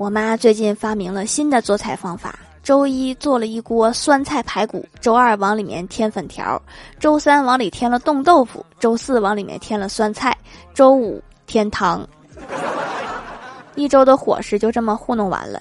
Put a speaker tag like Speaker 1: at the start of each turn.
Speaker 1: 我妈最近发明了新的做菜方法，周一做了一锅酸菜排骨，周二往里面添粉条，周三往里添了冻豆腐，周四往里面添了酸菜，周五添糖。一周的伙食就这么糊弄完了。